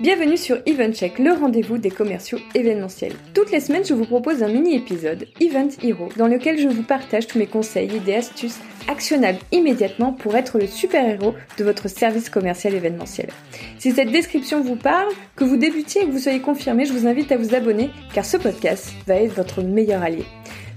Bienvenue sur EventCheck, le rendez-vous des commerciaux événementiels. Toutes les semaines, je vous propose un mini-épisode, Event Hero, dans lequel je vous partage tous mes conseils, idées, astuces actionnables immédiatement pour être le super-héros de votre service commercial événementiel. Si cette description vous parle, que vous débutiez et que vous soyez confirmé, je vous invite à vous abonner car ce podcast va être votre meilleur allié.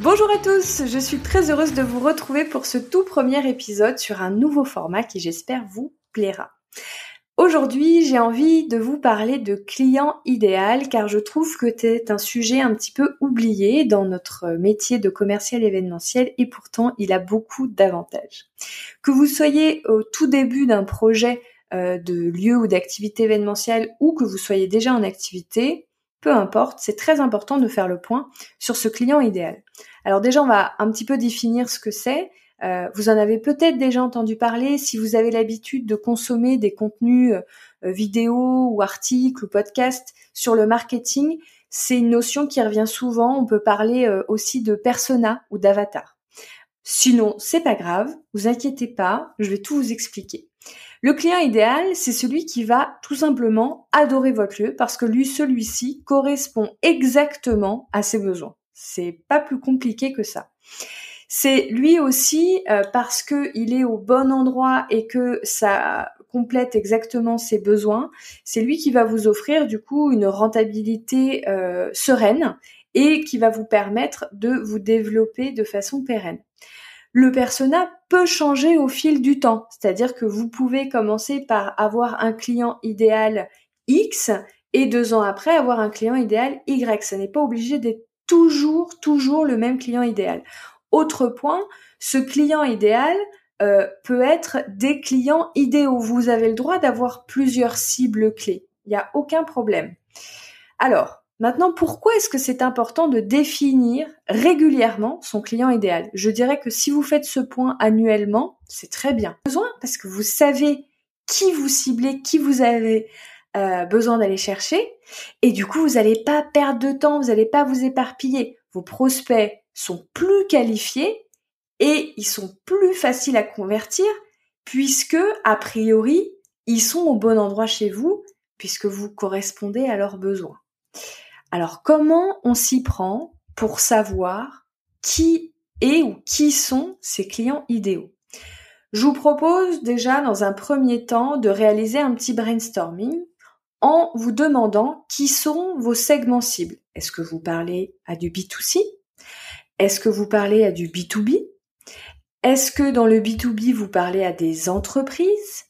Bonjour à tous, je suis très heureuse de vous retrouver pour ce tout premier épisode sur un nouveau format qui j'espère vous plaira. Aujourd'hui, j'ai envie de vous parler de client idéal car je trouve que c'est un sujet un petit peu oublié dans notre métier de commercial événementiel et pourtant il a beaucoup d'avantages. Que vous soyez au tout début d'un projet euh, de lieu ou d'activité événementielle ou que vous soyez déjà en activité, peu importe, c'est très important de faire le point sur ce client idéal. Alors déjà, on va un petit peu définir ce que c'est. Euh, vous en avez peut-être déjà entendu parler si vous avez l'habitude de consommer des contenus euh, vidéo ou articles ou podcasts sur le marketing. C'est une notion qui revient souvent. On peut parler euh, aussi de persona ou d'avatar. Sinon, c'est pas grave, vous inquiétez pas, je vais tout vous expliquer. Le client idéal, c'est celui qui va tout simplement adorer votre lieu parce que lui, celui-ci correspond exactement à ses besoins. C'est pas plus compliqué que ça. C'est lui aussi euh, parce que il est au bon endroit et que ça complète exactement ses besoins. C'est lui qui va vous offrir du coup une rentabilité euh, sereine et qui va vous permettre de vous développer de façon pérenne le persona peut changer au fil du temps. C'est-à-dire que vous pouvez commencer par avoir un client idéal X et deux ans après avoir un client idéal Y. Ça n'est pas obligé d'être toujours, toujours le même client idéal. Autre point, ce client idéal euh, peut être des clients idéaux. Vous avez le droit d'avoir plusieurs cibles clés. Il n'y a aucun problème. Alors, Maintenant, pourquoi est-ce que c'est important de définir régulièrement son client idéal? Je dirais que si vous faites ce point annuellement, c'est très bien. Besoin parce que vous savez qui vous ciblez, qui vous avez euh, besoin d'aller chercher, et du coup, vous n'allez pas perdre de temps, vous n'allez pas vous éparpiller. Vos prospects sont plus qualifiés et ils sont plus faciles à convertir puisque, a priori, ils sont au bon endroit chez vous puisque vous correspondez à leurs besoins. Alors comment on s'y prend pour savoir qui est ou qui sont ces clients idéaux? Je vous propose déjà dans un premier temps de réaliser un petit brainstorming en vous demandant qui sont vos segments cibles. Est-ce que vous parlez à du B2C Est-ce que vous parlez à du B2B Est-ce que dans le B2B vous parlez à des entreprises?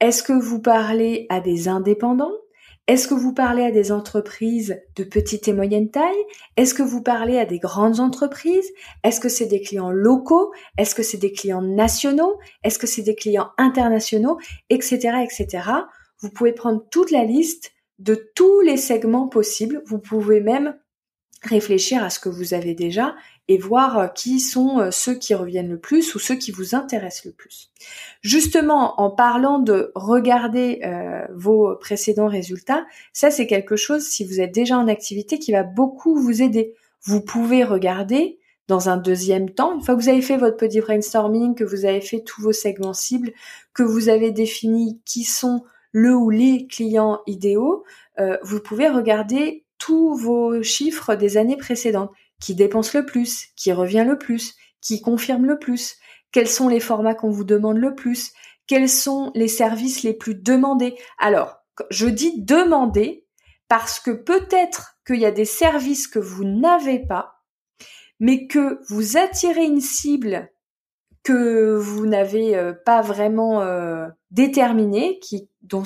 Est-ce que vous parlez à des indépendants? Est-ce que vous parlez à des entreprises de petite et moyenne taille? Est-ce que vous parlez à des grandes entreprises? Est-ce que c'est des clients locaux? Est-ce que c'est des clients nationaux? Est-ce que c'est des clients internationaux? Etc. etc. Vous pouvez prendre toute la liste de tous les segments possibles. Vous pouvez même réfléchir à ce que vous avez déjà et voir euh, qui sont euh, ceux qui reviennent le plus ou ceux qui vous intéressent le plus. Justement, en parlant de regarder euh, vos précédents résultats, ça c'est quelque chose, si vous êtes déjà en activité, qui va beaucoup vous aider. Vous pouvez regarder dans un deuxième temps, une fois que vous avez fait votre petit brainstorming, que vous avez fait tous vos segments cibles, que vous avez défini qui sont le ou les clients idéaux, vous pouvez regarder tous vos chiffres des années précédentes. Qui dépense le plus Qui revient le plus Qui confirme le plus. Quels sont les formats qu'on vous demande le plus? Quels sont les services les plus demandés? Alors, je dis demander parce que peut-être qu'il y a des services que vous n'avez pas, mais que vous attirez une cible que vous n'avez euh, pas vraiment euh, déterminée, qui dont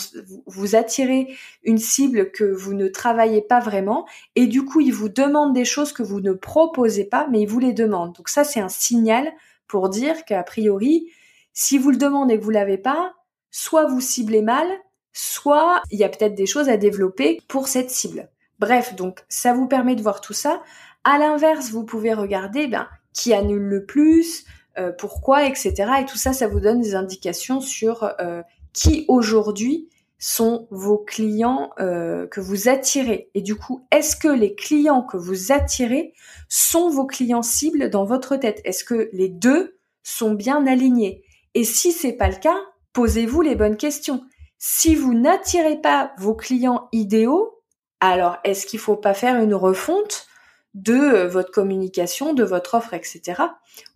vous attirez une cible que vous ne travaillez pas vraiment, et du coup il vous demande des choses que vous ne proposez pas, mais il vous les demande. Donc ça c'est un signal pour dire qu'a priori, si vous le demandez et que vous l'avez pas, soit vous ciblez mal, soit il y a peut-être des choses à développer pour cette cible. Bref, donc ça vous permet de voir tout ça. À l'inverse, vous pouvez regarder ben, qui annule le plus, euh, pourquoi, etc. Et tout ça, ça vous donne des indications sur euh, qui aujourd'hui sont vos clients euh, que vous attirez. Et du coup, est-ce que les clients que vous attirez sont vos clients cibles dans votre tête? Est-ce que les deux sont bien alignés? Et si c'est pas le cas, posez-vous les bonnes questions. Si vous n'attirez pas vos clients idéaux, alors est-ce qu'il faut pas faire une refonte de euh, votre communication, de votre offre, etc.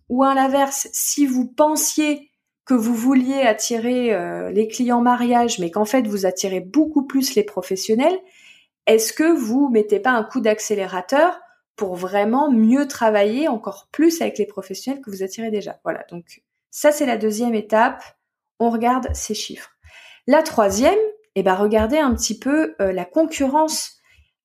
Ou à l'inverse, si vous pensiez que vous vouliez attirer euh, les clients mariage, mais qu'en fait vous attirez beaucoup plus les professionnels, est-ce que vous mettez pas un coup d'accélérateur pour vraiment mieux travailler encore plus avec les professionnels que vous attirez déjà? Voilà, donc ça c'est la deuxième étape. On regarde ces chiffres. La troisième, eh ben regardez un petit peu euh, la concurrence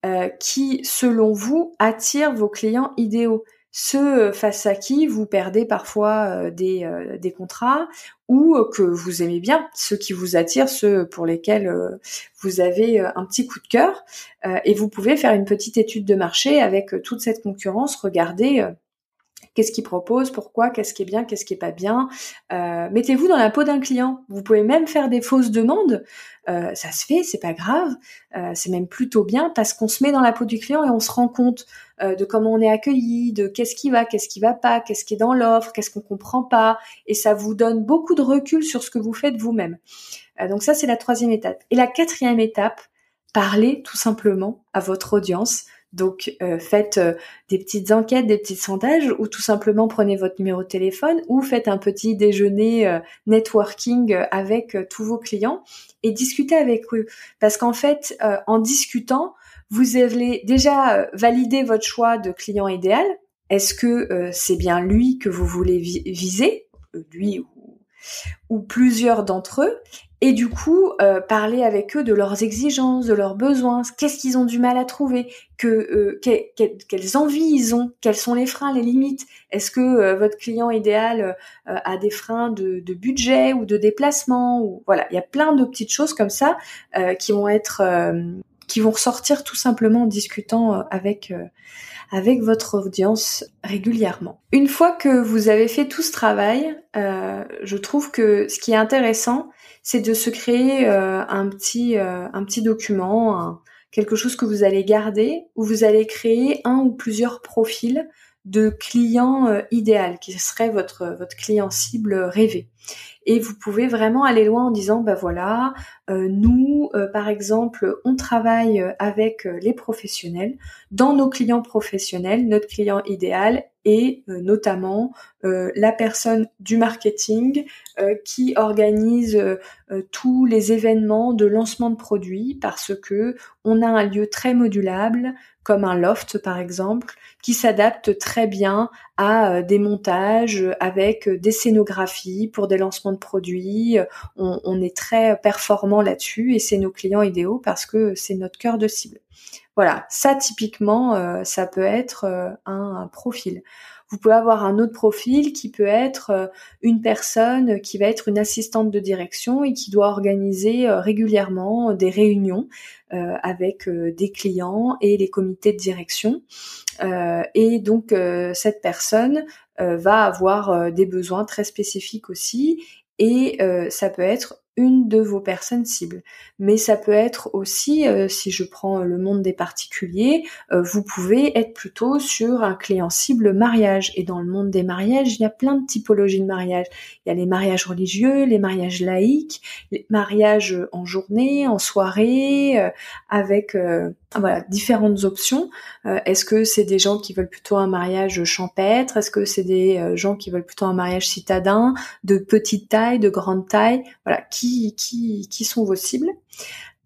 euh, qui, selon vous, attire vos clients idéaux ceux face à qui vous perdez parfois euh, des, euh, des, contrats ou que vous aimez bien, ceux qui vous attirent, ceux pour lesquels euh, vous avez un petit coup de cœur. et vous pouvez faire une petite étude de marché avec toute cette concurrence, regarder qu'est-ce qu'il propose, pourquoi, qu'est-ce qui est bien, qu'est-ce qui est pas bien. Euh, mettez-vous dans la peau d'un client. Vous pouvez même faire des fausses demandes. Euh, ça se fait, c'est pas grave. Euh, c'est même plutôt bien parce qu'on se met dans la peau du client et on se rend compte de comment on est accueilli, de qu'est-ce qui va, qu'est-ce qui va pas, qu'est-ce qui est dans l'offre, qu'est-ce qu'on comprend pas. Et ça vous donne beaucoup de recul sur ce que vous faites vous-même. donc ça, c'est la troisième étape. Et la quatrième étape, parlez tout simplement à votre audience donc euh, faites euh, des petites enquêtes, des petits sondages, ou tout simplement prenez votre numéro de téléphone, ou faites un petit déjeuner euh, networking avec tous vos clients et discutez avec eux. Parce qu'en fait, en discutant, vous allez déjà valider votre choix de client idéal. Est-ce que c'est bien lui que vous voulez viser, lui ou plusieurs d'entre eux et du coup euh, parler avec eux de leurs exigences, de leurs besoins, qu'est-ce qu'ils ont du mal à trouver, que, euh, quelles envies ils ont, quels sont les freins, les limites. Est-ce que euh, votre client idéal a des freins de, de, budget ou de déplacement ou voilà, il y a plein de petites choses comme ça qui vont être qui vont ressortir tout simplement en discutant avec avec votre audience régulièrement. Une fois que vous avez fait tout ce travail, euh, je trouve que ce qui est intéressant, c'est de se créer euh, un petit euh, un petit document, quelque chose que vous allez garder, où vous allez créer un ou plusieurs profils de clients euh, idéal, qui serait votre votre client cible rêvé. Et vous pouvez vraiment aller loin en disant, bah voilà, euh, nous, euh, par exemple, on travaille avec les professionnels. Dans nos clients professionnels, notre client idéal est notamment la personne du marketing qui organise tous les événements de lancement de produits parce que on a un lieu très modulable, comme un loft par exemple, qui s'adapte très bien à euh, des montages avec euh, des scénographies pour des lancements de produits. On, est très performant là-dessus et c'est nos clients idéaux parce que c'est notre cœur de cible. Voilà, ça typiquement, euh, ça peut être un profil. Vous pouvez avoir un autre profil qui peut être euh, une personne qui va être une assistante de direction et qui doit organiser euh, régulièrement des réunions euh, avec des clients et les comités de direction. et donc cette personne va avoir des besoins très spécifiques aussi et ça peut être une de vos personnes cibles. Mais ça peut être aussi, euh, si je prends le monde des particuliers, euh, vous pouvez être plutôt sur un client cible mariage. Et dans le monde des mariages, il y a plein de typologies de mariage. Il y a les mariages religieux, les mariages laïques, les mariages en journée, en soirée, euh, avec voilà différentes options. Est-ce que c'est des gens qui veulent plutôt un mariage champêtre? Est-ce que c'est des gens qui veulent plutôt un mariage citadin, de petite taille, de grande taille? Voilà, qui qui, sont vos cibles?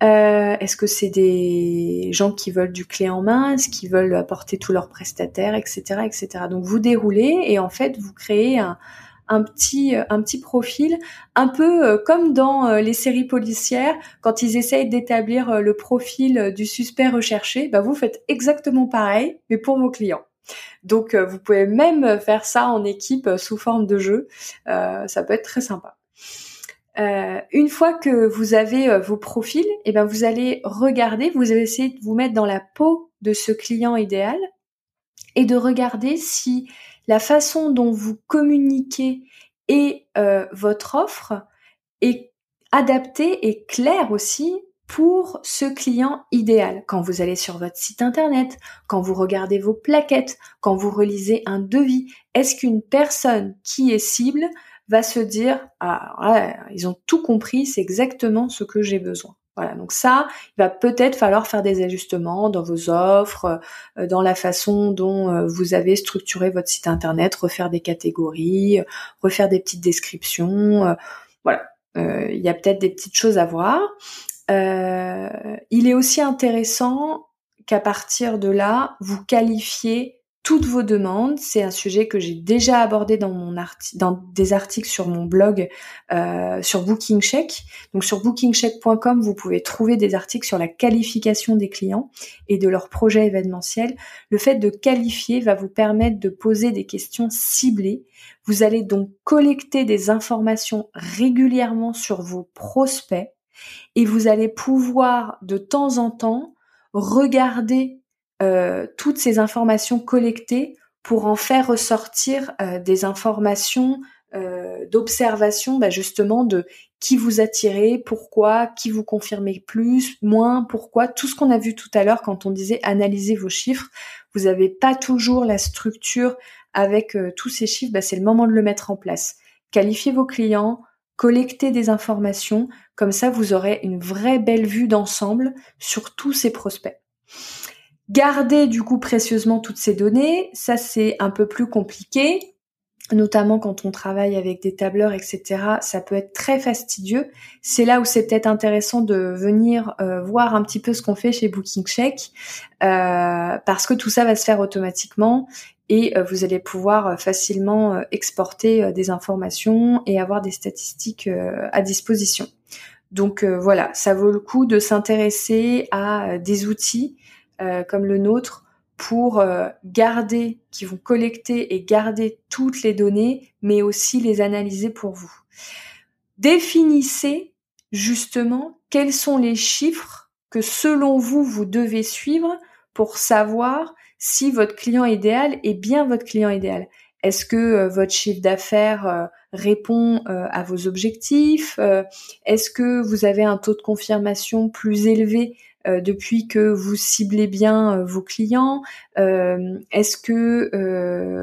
Euh, est-ce que c'est des gens qui veulent du clé en main? Est-ce qu'ils veulent apporter tous leurs prestataires, etc., etc. Donc vous déroulez et en fait vous créez un, petit un petit profil, un peu euh, comme dans euh, les séries policières quand ils essayent d'établir le profil du suspect recherché. Bah vous faites exactement pareil, mais pour vos clients. Donc vous pouvez même faire ça en équipe sous forme de jeu. ça peut être très sympa. Euh, une fois que vous avez euh, vos profils, et eh ben vous allez regarder, vous allez essayer de vous mettre dans la peau de ce client idéal et de regarder si la façon dont vous communiquez et euh, votre offre est adaptée et claire aussi pour ce client idéal. Quand vous allez sur votre site internet, quand vous regardez vos plaquettes, quand vous relisez un devis, est-ce qu'une personne qui est cible va se dire ah ouais, ils ont tout compris, c'est exactement ce que j'ai besoin? Voilà, donc ça, il va peut-être falloir faire des ajustements dans vos offres, euh, dans la façon dont euh, vous avez structuré votre site internet, refaire des catégories, refaire des petites descriptions. Euh, voilà, il y a peut-être des petites choses à voir. il est aussi intéressant qu'à partir de là, vous qualifiez toutes vos demandes. C'est un sujet que j'ai déjà abordé dans mon dans des articles sur mon blog euh, sur BookingCheck. Donc sur bookingcheck.com, vous pouvez trouver des articles sur la qualification des clients et de leurs projets événementiels. Le fait de qualifier va vous permettre de poser des questions ciblées. Vous allez donc collecter des informations régulièrement sur vos prospects et vous allez pouvoir de temps en temps regarder euh, toutes ces informations collectées pour en faire ressortir euh, des informations euh, d'observation bah, justement de qui vous attirez, pourquoi, qui vous confirmez plus, moins, pourquoi, tout ce qu'on a vu tout à l'heure quand on disait analyser vos chiffres. Vous n'avez pas toujours la structure avec tous ces chiffres, bah, c'est le moment de le mettre en place. Qualifiez vos clients, collectez des informations, comme ça vous aurez une vraie belle vue d'ensemble sur tous ces prospects. Garder du coup précieusement toutes ces données, ça c'est un peu plus compliqué, notamment quand on travaille avec des tableurs, etc. Ça peut être très fastidieux. C'est là où c'est peut-être intéressant de venir euh, voir un petit peu ce qu'on fait chez Booking Check, euh, parce que tout ça va se faire automatiquement et euh, vous allez pouvoir facilement exporter des informations et avoir des statistiques à disposition. Donc voilà, ça vaut le coup de s'intéresser à des outils comme le nôtre pour euh, garder, qui vont collecter et garder toutes les données, mais aussi les analyser pour vous. Définissez justement quels sont les chiffres que selon vous, vous devez suivre pour savoir si votre client idéal est bien votre client idéal. Est-ce que euh, votre chiffre d'affaires répond à vos objectifs Est-ce que vous avez un taux de confirmation plus élevé euh, depuis que vous ciblez bien euh, vos clients euh, Est-ce que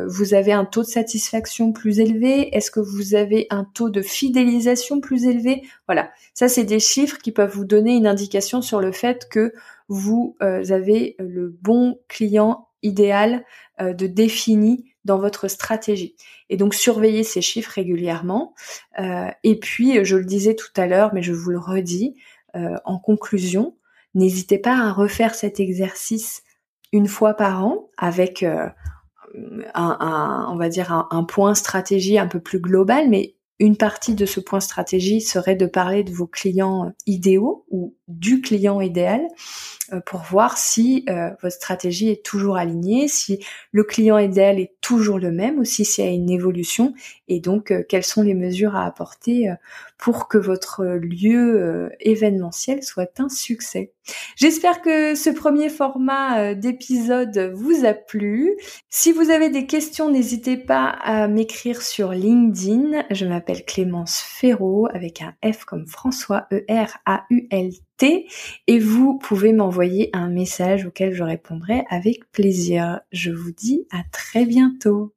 vous avez un taux de satisfaction plus élevé? Est-ce que vous avez un taux de fidélisation plus élevé? Voilà, ça c'est des chiffres qui peuvent vous donner une indication sur le fait que vous avez le bon client idéal de défini dans votre stratégie. Et donc surveillez ces chiffres régulièrement. et puis, je le disais tout à l'heure, mais je vous le redis, en conclusion, N'hésitez pas à refaire cet exercice une fois par an avec euh, un, on va dire un, point stratégie un peu plus global, mais une partie de ce point stratégie serait de parler de vos clients idéaux ou du client idéal euh, pour voir si euh, votre stratégie est toujours alignée, si le client idéal est toujours le même ou si s'il y a une évolution et donc quelles sont les mesures à apporter pour que votre lieu événementiel soit un succès. J'espère que ce premier format euh, d'épisode vous a plu. Si vous avez des questions, n'hésitez pas à m'écrire sur LinkedIn. Je Clémence Ferraud avec un F comme François E-R-A-U-L-T et vous pouvez m'envoyer un message auquel je répondrai avec plaisir. Je vous dis à très bientôt.